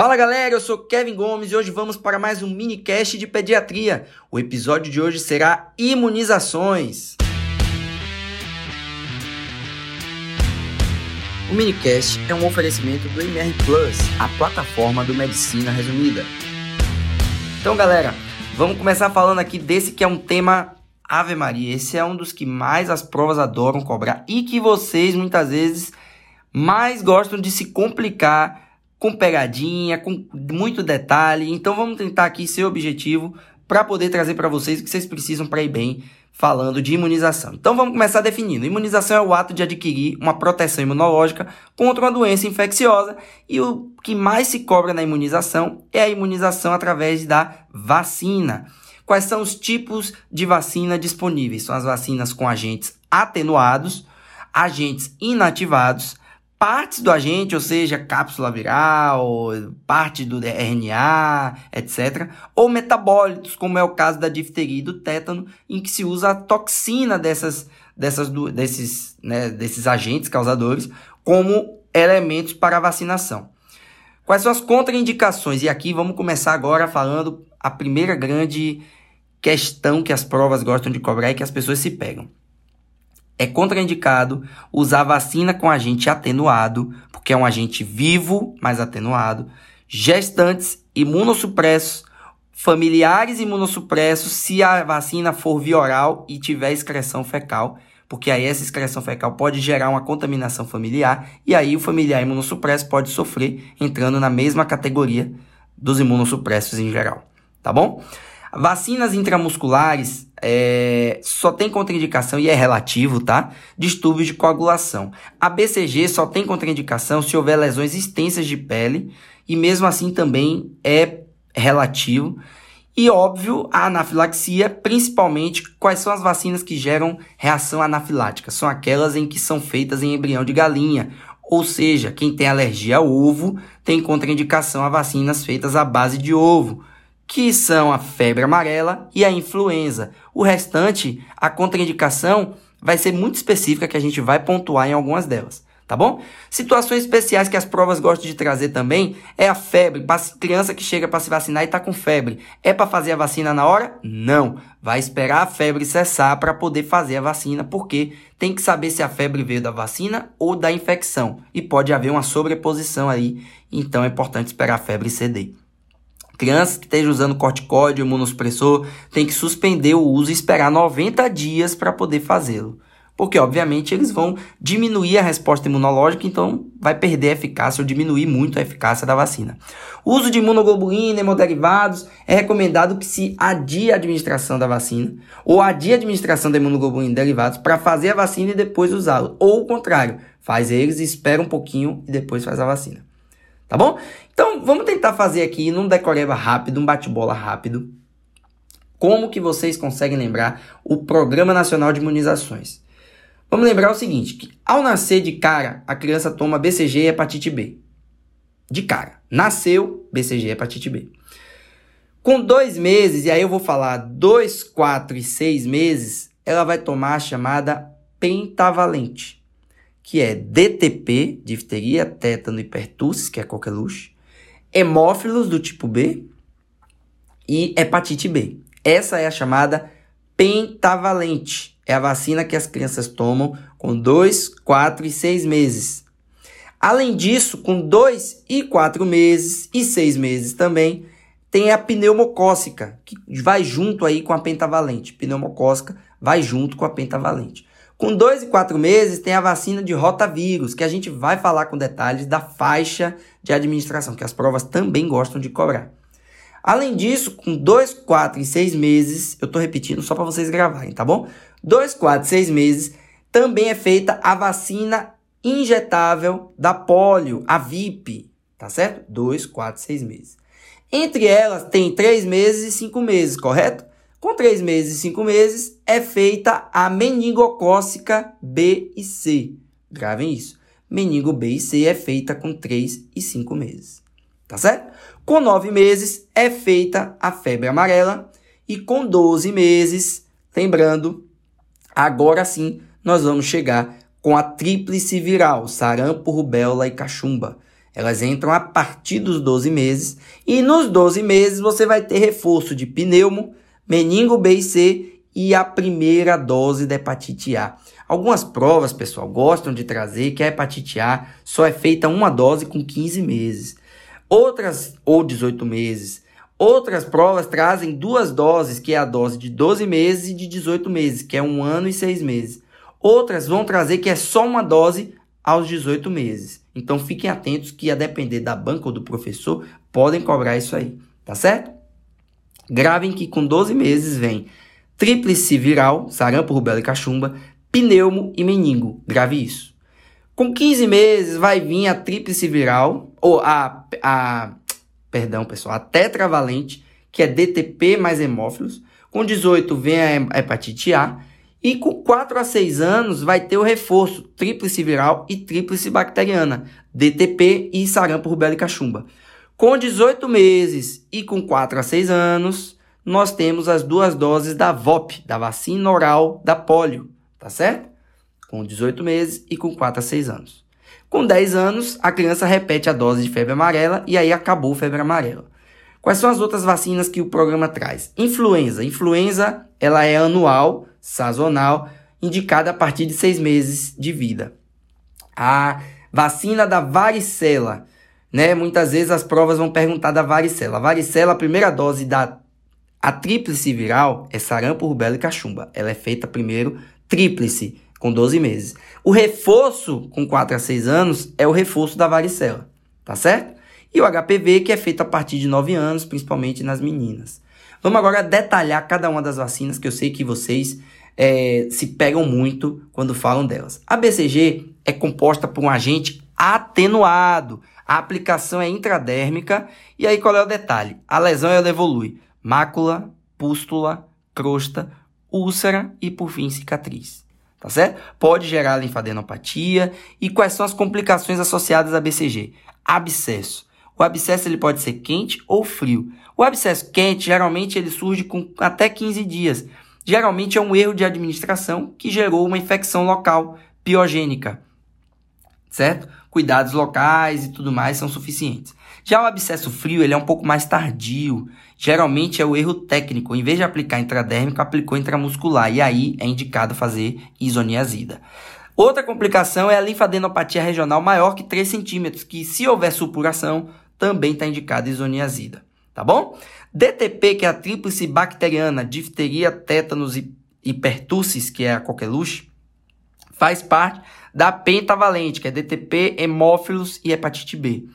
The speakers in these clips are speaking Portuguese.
Fala galera, eu sou Kevin Gomes e hoje vamos para mais um minicast de pediatria. O episódio de hoje será imunizações. O minicast é um oferecimento do MR Plus, a plataforma do Medicina Resumida. Então galera, vamos começar falando aqui desse que é um tema Ave Maria. Esse é um dos que mais as provas adoram cobrar e que vocês muitas vezes mais gostam de se complicar com pegadinha, com muito detalhe. Então vamos tentar aqui ser objetivo para poder trazer para vocês o que vocês precisam para ir bem falando de imunização. Então vamos começar definindo. Imunização é o ato de adquirir uma proteção imunológica contra uma doença infecciosa e o que mais se cobra na imunização é a imunização através da vacina. Quais são os tipos de vacina disponíveis? São as vacinas com agentes atenuados, agentes inativados, partes do agente, ou seja, cápsula viral, parte do RNA, etc., ou metabólitos, como é o caso da difteria e do tétano, em que se usa a toxina dessas, dessas, desses, né, desses agentes causadores como elementos para a vacinação. Quais são as contraindicações? E aqui vamos começar agora falando a primeira grande questão que as provas gostam de cobrar e que as pessoas se pegam é contraindicado usar vacina com agente atenuado, porque é um agente vivo, mas atenuado, gestantes, imunossupressos, familiares imunossupressos, se a vacina for via oral e tiver excreção fecal, porque aí essa excreção fecal pode gerar uma contaminação familiar e aí o familiar imunossupresso pode sofrer entrando na mesma categoria dos imunossupressos em geral, tá bom? Vacinas intramusculares é, só tem contraindicação e é relativo, tá? Distúrbios de coagulação. A BCG só tem contraindicação se houver lesões extensas de pele e mesmo assim também é relativo. E óbvio, a anafilaxia, principalmente quais são as vacinas que geram reação anafilática? São aquelas em que são feitas em embrião de galinha. Ou seja, quem tem alergia ao ovo tem contraindicação a vacinas feitas à base de ovo que são a febre amarela e a influenza. O restante, a contraindicação vai ser muito específica que a gente vai pontuar em algumas delas, tá bom? Situações especiais que as provas gostam de trazer também é a febre, criança que chega para se vacinar e está com febre. É para fazer a vacina na hora? Não. Vai esperar a febre cessar para poder fazer a vacina, porque tem que saber se a febre veio da vacina ou da infecção e pode haver uma sobreposição aí, então é importante esperar a febre ceder. Crianças que estejam usando corticóide imunossupressor tem que suspender o uso e esperar 90 dias para poder fazê-lo. Porque, obviamente, eles vão diminuir a resposta imunológica, então vai perder a eficácia ou diminuir muito a eficácia da vacina. O uso de imunoglobulina e hemoderivados é recomendado que se adie a administração da vacina ou adie a administração da imunoglobulina e derivados para fazer a vacina e depois usá-lo. Ou o contrário, faz eles, espera um pouquinho e depois faz a vacina. Tá bom? Então, vamos tentar fazer aqui num decoreba rápido, um bate-bola rápido. Como que vocês conseguem lembrar o Programa Nacional de Imunizações? Vamos lembrar o seguinte, que ao nascer de cara, a criança toma BCG e hepatite B. De cara. Nasceu, BCG e hepatite B. Com dois meses, e aí eu vou falar dois, quatro e seis meses, ela vai tomar a chamada pentavalente que é DTP, difteria, tétano e pertussis, que é coqueluche, hemófilos do tipo B e hepatite B. Essa é a chamada pentavalente. É a vacina que as crianças tomam com 2, 4 e 6 meses. Além disso, com 2 e 4 meses e 6 meses também, tem a pneumocócica, que vai junto aí com a pentavalente. Pneumocócica vai junto com a pentavalente. Com dois e quatro meses tem a vacina de rotavírus, que a gente vai falar com detalhes da faixa de administração, que as provas também gostam de cobrar. Além disso, com dois, quatro e seis meses, eu estou repetindo só para vocês gravarem, tá bom? Dois, quatro, seis meses, também é feita a vacina injetável da polio, a VIP, tá certo? Dois, quatro, seis meses. Entre elas tem três meses e cinco meses, correto? Com três meses e cinco meses é feita a meningocócica B e C. Gravem isso. Meningo B e C é feita com três e cinco meses. Tá certo? Com nove meses é feita a febre amarela. E com 12 meses, lembrando, agora sim nós vamos chegar com a tríplice viral, sarampo, rubéola e cachumba. Elas entram a partir dos 12 meses e nos 12 meses você vai ter reforço de pneumo, meningo B e C e a primeira dose da hepatite A. Algumas provas, pessoal, gostam de trazer que a hepatite A só é feita uma dose com 15 meses. Outras, ou 18 meses. Outras provas trazem duas doses, que é a dose de 12 meses e de 18 meses, que é um ano e seis meses. Outras vão trazer que é só uma dose aos 18 meses. Então fiquem atentos que a depender da banca ou do professor, podem cobrar isso aí, tá certo? Gravem que com 12 meses vem tríplice viral, sarampo, rubéola e cachumba, pneumo e meningo. Grave isso. Com 15 meses vai vir a tríplice viral, ou a, a perdão, pessoal, a tetravalente, que é DTP mais hemófilos. Com 18 vem a hepatite A. E com 4 a 6 anos vai ter o reforço tríplice viral e tríplice bacteriana, DTP e sarampo, rubéola e cachumba. Com 18 meses e com 4 a 6 anos, nós temos as duas doses da VOP, da vacina oral da polio, tá certo? com 18 meses e com 4 a 6 anos. Com 10 anos, a criança repete a dose de febre amarela e aí acabou a febre amarela. Quais são as outras vacinas que o programa traz? Influenza. Influenza, ela é anual, sazonal, indicada a partir de 6 meses de vida. A vacina da varicela, né? Muitas vezes as provas vão perguntar da varicela. A varicela, a primeira dose da a tríplice viral é sarampo, rubéola e cachumba. Ela é feita primeiro tríplice com 12 meses. O reforço com 4 a 6 anos é o reforço da varicela, tá certo? E o HPV, que é feito a partir de 9 anos, principalmente nas meninas. Vamos agora detalhar cada uma das vacinas, que eu sei que vocês é, se pegam muito quando falam delas. A BCG é composta por um agente atenuado. A aplicação é intradérmica. E aí qual é o detalhe? A lesão ela evolui. Mácula, pústula, crosta, úlcera e por fim cicatriz tá certo? Pode gerar linfadenopatia. E quais são as complicações associadas a BCG? Abscesso. O abscesso ele pode ser quente ou frio. O abscesso quente, geralmente, ele surge com até 15 dias. Geralmente é um erro de administração que gerou uma infecção local piogênica, certo? Cuidados locais e tudo mais são suficientes. Já o abscesso frio, ele é um pouco mais tardio. Geralmente é o erro técnico. Em vez de aplicar intradérmico, aplicou intramuscular. E aí é indicado fazer isoniazida. Outra complicação é a linfadenopatia regional maior que 3 centímetros, que se houver supuração, também está indicada isoniazida. Tá bom? DTP, que é a tríplice bacteriana, difteria, tétanos e, e pertussis, que é a coqueluche, faz parte da pentavalente, que é DTP, hemófilos e hepatite B.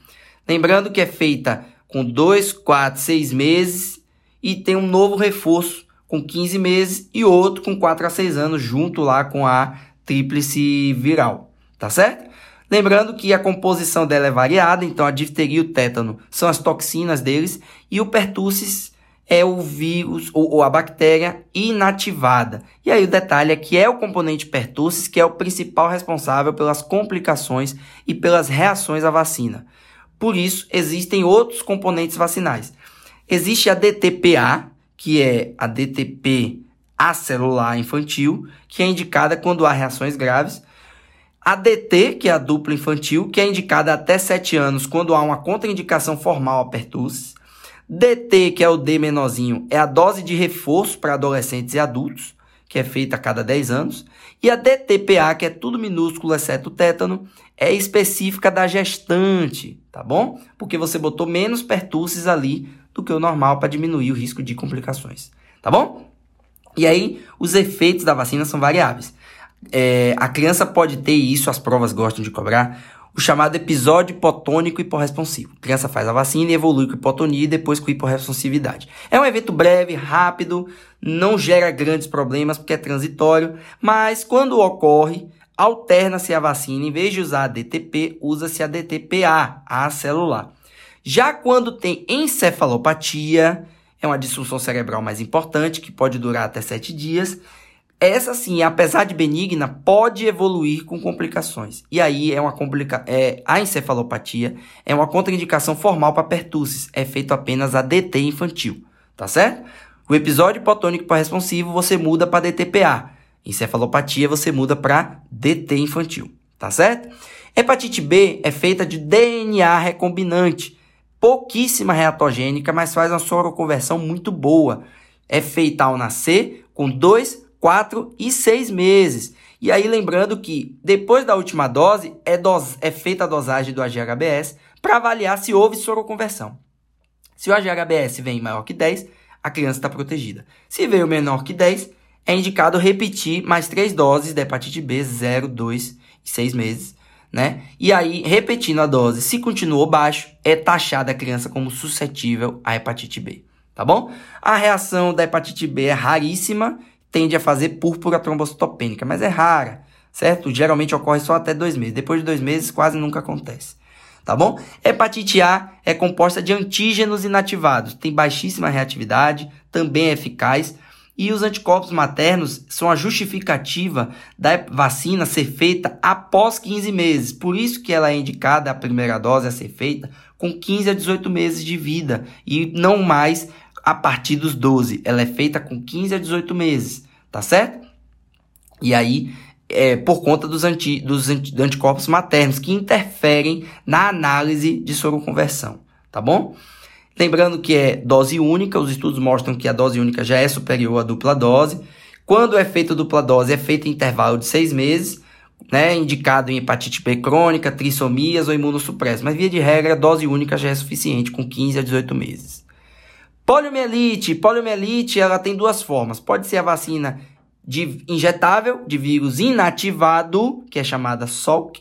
Lembrando que é feita com 2, 4, 6 meses e tem um novo reforço com 15 meses e outro com 4 a 6 anos junto lá com a tríplice viral, tá certo? Lembrando que a composição dela é variada, então a difteria e o tétano são as toxinas deles e o pertussis é o vírus ou, ou, a bactéria inativada. E aí o detalhe é que é o componente pertussis que é o principal responsável pelas complicações e pelas reações à vacina. Por isso, existem outros componentes vacinais. Existe a DTPA, que é a DTP acelular infantil, que é indicada quando há reações graves. A DT, que é a dupla infantil, que é indicada até 7 anos quando há uma contraindicação formal a pertussis. DT, que é o D menorzinho, é a dose de reforço para adolescentes e adultos, que é feita a cada 10 anos. E a DTPA, que é tudo minúsculo exceto o tétano, é específica da gestante, tá bom? Porque você botou menos pertussis ali do que o normal para diminuir o risco de complicações, tá bom? E aí, os efeitos da vacina são variáveis. É, a criança pode ter, isso as provas gostam de cobrar, o chamado episódio hipotônico hiporresponsivo. A criança faz a vacina e evolui com hipotonia e depois com hiporresponsividade. É um evento breve, rápido, não gera grandes problemas porque é transitório, mas quando ocorre, alterna-se a vacina. Em vez de usar a DTP, usa-se a DTPA, a celular. Já quando tem encefalopatia, é uma disfunção cerebral mais importante, que pode durar até 7 dias. Essa sim, apesar de benigna, pode evoluir com complicações. E aí é uma complica é, a encefalopatia é uma contraindicação formal para pertussis. É feito apenas a DT infantil, tá certo? O episódio hipotônico responsivo você muda para DTPA. Encefalopatia você muda para DT infantil, tá certo? Hepatite B é feita de DNA recombinante, pouquíssima reatogênica, mas faz uma soroconversão muito boa. É feita ao nascer com 2, 4 e 6 meses. E aí lembrando que depois da última dose é, dose, é feita a dosagem do AGHBS para avaliar se houve soroconversão. Se o AGHBS vem maior que 10, a criança está protegida. Se veio menor que 10, é indicado repetir mais três doses da hepatite B, 0, 2 e 6 meses, né? E aí, repetindo a dose, se continuou baixo, é taxada a criança como suscetível à hepatite B, tá bom? A reação da hepatite B é raríssima, tende a fazer púrpura trombocitopênica, mas é rara, certo? Geralmente ocorre só até dois meses. Depois de dois meses, quase nunca acontece tá bom? Hepatite A é composta de antígenos inativados, tem baixíssima reatividade, também é eficaz, e os anticorpos maternos são a justificativa da vacina ser feita após 15 meses. Por isso que ela é indicada, a primeira dose a ser feita com 15 a 18 meses de vida e não mais a partir dos 12. Ela é feita com 15 a 18 meses, tá certo? E aí é, por conta dos, anti, dos anti, anticorpos maternos que interferem na análise de soroconversão, tá bom? Lembrando que é dose única, os estudos mostram que a dose única já é superior à dupla dose. Quando é feita dupla dose, é feita em intervalo de seis meses, né, indicado em hepatite B crônica, trissomias ou imunossupresso. Mas via de regra, a dose única já é suficiente, com 15 a 18 meses. Poliomielite. Poliomielite, ela tem duas formas. Pode ser a vacina de injetável de vírus inativado, que é chamada SOC,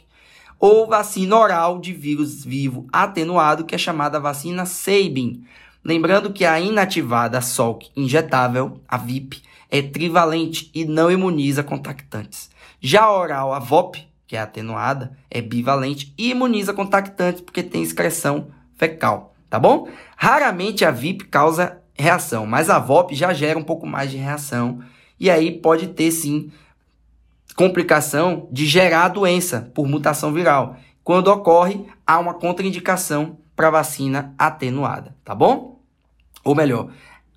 ou vacina oral de vírus vivo atenuado, que é chamada vacina Sabin. Lembrando que a inativada SOC injetável, a VIP, é trivalente e não imuniza contactantes. Já a oral, a VOP, que é atenuada, é bivalente e imuniza contactantes porque tem excreção fecal, tá bom? Raramente a VIP causa reação, mas a VOP já gera um pouco mais de reação e aí pode ter sim complicação de gerar a doença por mutação viral. Quando ocorre, há uma contraindicação para vacina atenuada, tá bom? Ou melhor,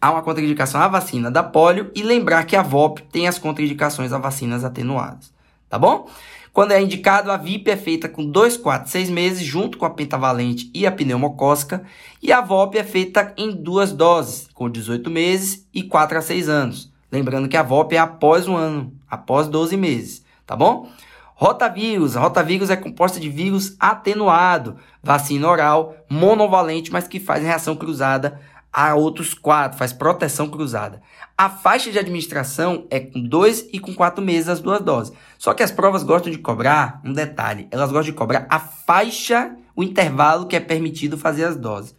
há uma contraindicação à vacina da polio e lembrar que a VOP tem as contraindicações a vacinas atenuadas, tá bom? Quando é indicado, a VIP é feita com 2, 4, 6 meses, junto com a pentavalente e a pneumocócica, e a VOP é feita em duas doses, com 18 meses e 4 a 6 anos. Lembrando que a VOP é após um ano, após 12 meses, tá bom? Rotavírus. A rotavírus é composta de vírus atenuado, vacina oral, monovalente, mas que faz reação cruzada a outros quatro, faz proteção cruzada. A faixa de administração é com 2 e com 4 meses as duas doses. Só que as provas gostam de cobrar, um detalhe, elas gostam de cobrar a faixa, o intervalo que é permitido fazer as doses.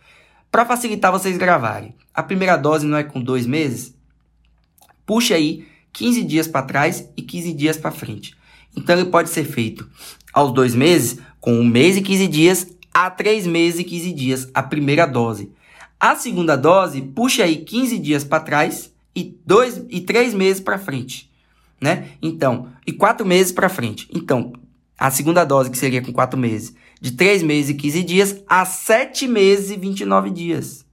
Para facilitar vocês gravarem, a primeira dose não é com 2 meses? puxe aí 15 dias para trás e 15 dias para frente. Então ele pode ser feito aos dois meses, com um mês e 15 dias, a três meses e 15 dias, a primeira dose. A segunda dose, puxe aí 15 dias para trás e dois e três meses para frente, né? Então, e quatro meses para frente. Então, a segunda dose, que seria com quatro meses, de três meses e 15 dias a sete meses e 29 dias,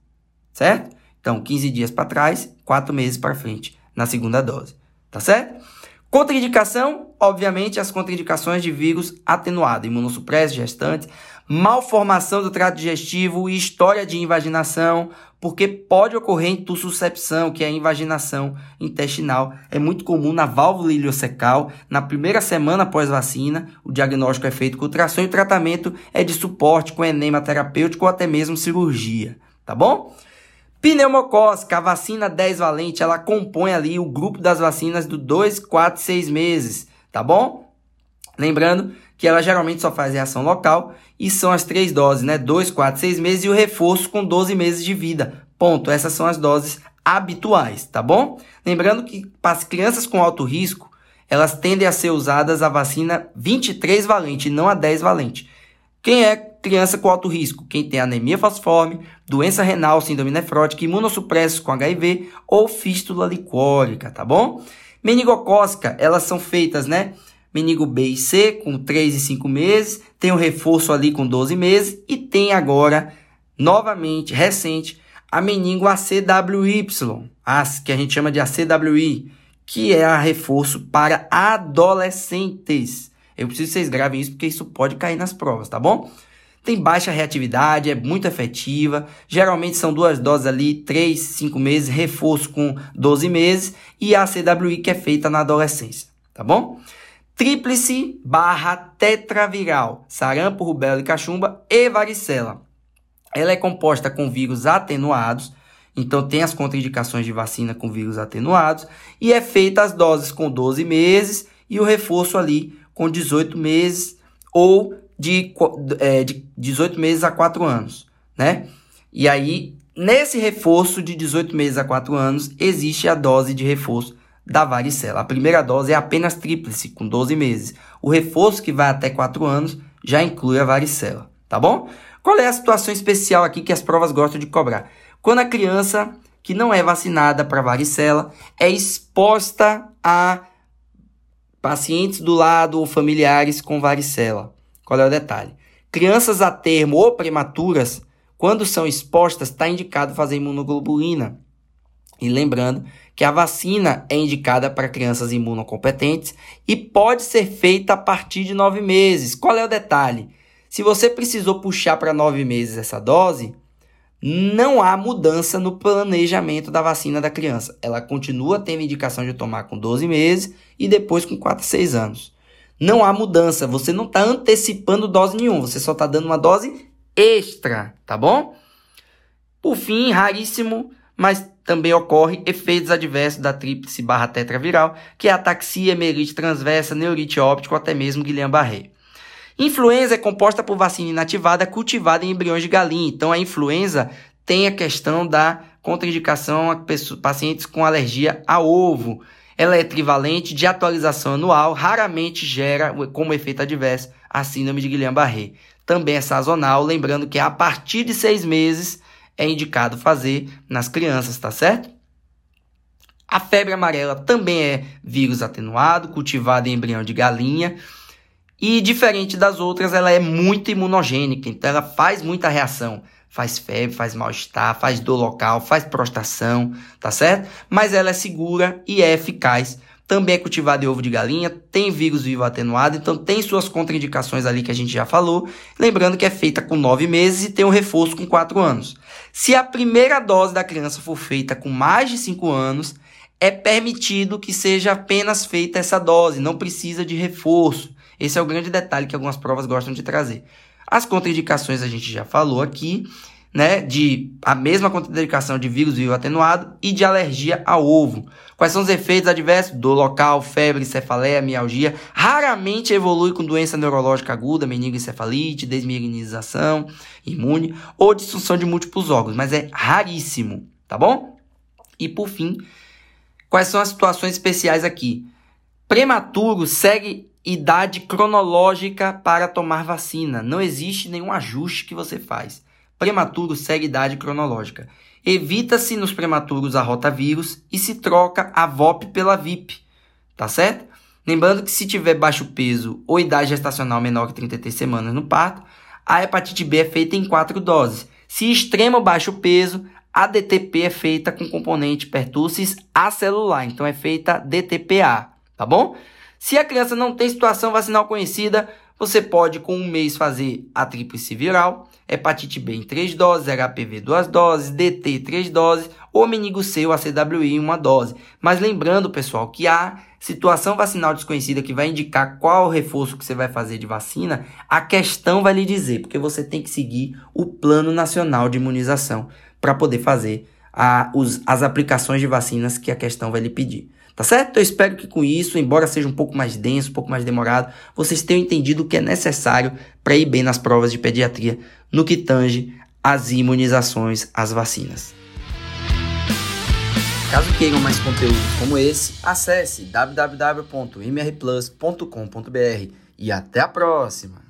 certo? Então, 15 dias para trás, quatro meses para frente na segunda dose, tá certo? Contraindicação, obviamente, as contraindicações de vírus atenuado, imunossupresso, gestantes, malformação do trato digestivo e história de invaginação, porque pode ocorrer intussuscepção, que é a invaginação intestinal. É muito comum na válvula iliocecal. Na primeira semana após vacina, o diagnóstico é feito com ultrassom e o tratamento é de suporte com enema terapêutico ou até mesmo cirurgia, tá bom? Pneumocócica, a vacina 10 valente, ela compõe ali o grupo das vacinas do 2, 4, 6 meses, tá bom? Lembrando que ela geralmente só faz reação local e são as três doses, né? 2, 4, 6 meses e o reforço com 12 meses de vida. Ponto. Essas são as doses habituais, tá bom? Lembrando que para as crianças com alto risco, elas tendem a ser usadas a vacina 23 valente, não a 10 valente. Quem é criança com alto risco? Quem tem anemia falciforme, doença renal, síndrome nefrótica, imunossupressos com HIV ou fístula licórica, tá bom? Meningocócica, elas são feitas, né? Menigo B e C com 3 e 5 meses, tem o um reforço ali com 12 meses e tem agora, novamente, recente, a meningo ACWY, que a gente chama de ACWI, que é a reforço para adolescentes. Eu preciso que vocês gravem isso porque isso pode cair nas provas, tá bom? Tem baixa reatividade, é muito efetiva. Geralmente são duas doses ali, 3, 5 meses, reforço com 12 meses e a CWI que é feita na adolescência, tá bom? Tríplice barra tetraviral, sarampo, rubéola e cachumba e varicela. Ela é composta com vírus atenuados, então tem as contraindicações de vacina com vírus atenuados e é feita as doses com 12 meses e o reforço ali com 18 meses ou de, é, de 18 meses a 4 anos, né? E aí, nesse reforço de 18 meses a 4 anos, existe a dose de reforço da varicela. A primeira dose é apenas tríplice, com 12 meses. O reforço que vai até 4 anos já inclui a varicela, tá bom? Qual é a situação especial aqui que as provas gostam de cobrar? Quando a criança que não é vacinada para varicela é exposta a pacientes do lado ou familiares com varicela. Qual é o detalhe? Crianças a termo ou prematuras, quando são expostas, está indicado fazer imunoglobulina. E lembrando que a vacina é indicada para crianças imunocompetentes e pode ser feita a partir de nove meses. Qual é o detalhe? Se você precisou puxar para nove meses essa dose, não há mudança no planejamento da vacina da criança. Ela continua tendo indicação de tomar com 12 meses e depois com 4 a 6 anos. Não há mudança, você não está antecipando dose nenhuma, você só está dando uma dose extra, tá bom? Por fim, raríssimo, mas também ocorre efeitos adversos da tríplice barra tetraviral, que é ataxia, emerite transversa, neurite óptico, até mesmo Guillain-Barré. Influenza é composta por vacina inativada cultivada em embriões de galinha. Então, a influenza tem a questão da contraindicação a pacientes com alergia a ovo. Ela é trivalente de atualização anual, raramente gera como efeito adverso a síndrome de Guillain-Barré. Também é sazonal, lembrando que a partir de seis meses é indicado fazer nas crianças, tá certo? A febre amarela também é vírus atenuado, cultivado em embrião de galinha. E diferente das outras, ela é muito imunogênica, então ela faz muita reação. Faz febre, faz mal-estar, faz dor local, faz prostração, tá certo? Mas ela é segura e é eficaz. Também é cultivada em ovo de galinha, tem vírus vivo atenuado, então tem suas contraindicações ali que a gente já falou. Lembrando que é feita com 9 meses e tem um reforço com 4 anos. Se a primeira dose da criança for feita com mais de 5 anos, é permitido que seja apenas feita essa dose, não precisa de reforço. Esse é o grande detalhe que algumas provas gostam de trazer. As contraindicações a gente já falou aqui, né? De a mesma contraindicação de vírus vivo atenuado e de alergia ao ovo. Quais são os efeitos adversos? Dor local, febre, cefaleia, mialgia. Raramente evolui com doença neurológica aguda, meningoencefalite, desmielinização imune ou disfunção de múltiplos órgãos, mas é raríssimo, tá bom? E por fim, quais são as situações especiais aqui? Prematuro segue idade cronológica para tomar vacina. Não existe nenhum ajuste que você faz. Prematuro segue idade cronológica. Evita-se nos prematuros a rotavírus e se troca a VOP pela VIP. Tá certo? Lembrando que se tiver baixo peso ou idade gestacional menor que 33 semanas no parto, a hepatite B é feita em quatro doses. Se extremo baixo peso, a DTP é feita com componente pertussis acelular, então é feita DTPA, tá bom? Se a criança não tem situação vacinal conhecida, você pode com um mês fazer a tríplice viral, hepatite B em 3 doses, HPV 2 doses, DT 3 doses, ou meningo C ou ACWI em uma dose. Mas lembrando, pessoal, que a situação vacinal desconhecida que vai indicar qual o reforço que você vai fazer de vacina, a questão vai lhe dizer, porque você tem que seguir o Plano Nacional de Imunização para poder fazer a, os, as aplicações de vacinas que a questão vai lhe pedir. Tá certo? Eu espero que com isso, embora seja um pouco mais denso, um pouco mais demorado, vocês tenham entendido o que é necessário para ir bem nas provas de pediatria no que tange as imunizações, as vacinas. Caso queiram mais conteúdo como esse, acesse www.mrplus.com.br e até a próxima!